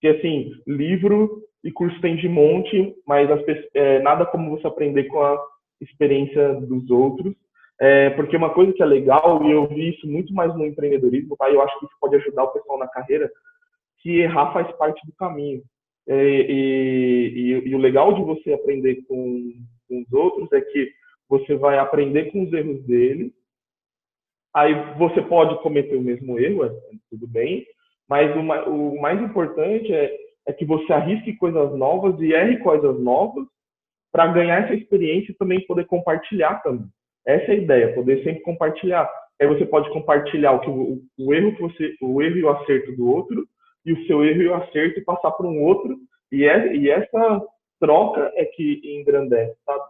que assim, livro e curso tem de monte, mas as, é, nada como você aprender com a experiência dos outros. É, porque uma coisa que é legal, e eu vi isso muito mais no empreendedorismo, tá? eu acho que isso pode ajudar o pessoal na carreira, que errar faz parte do caminho. É, e, e, e, o legal de você aprender com, com os outros é que você vai aprender com os erros deles, aí você pode cometer o mesmo erro, é, tudo bem, mas o, o mais importante é, é que você arrisque coisas novas e erre coisas novas para ganhar essa experiência e também poder compartilhar também. Essa é a ideia, poder sempre compartilhar. Aí você pode compartilhar o, que, o, o erro que você, o erro e o acerto do outro, e o seu erro e o acerto e passar para um outro. E, é, e essa troca é que engrandece, sabe?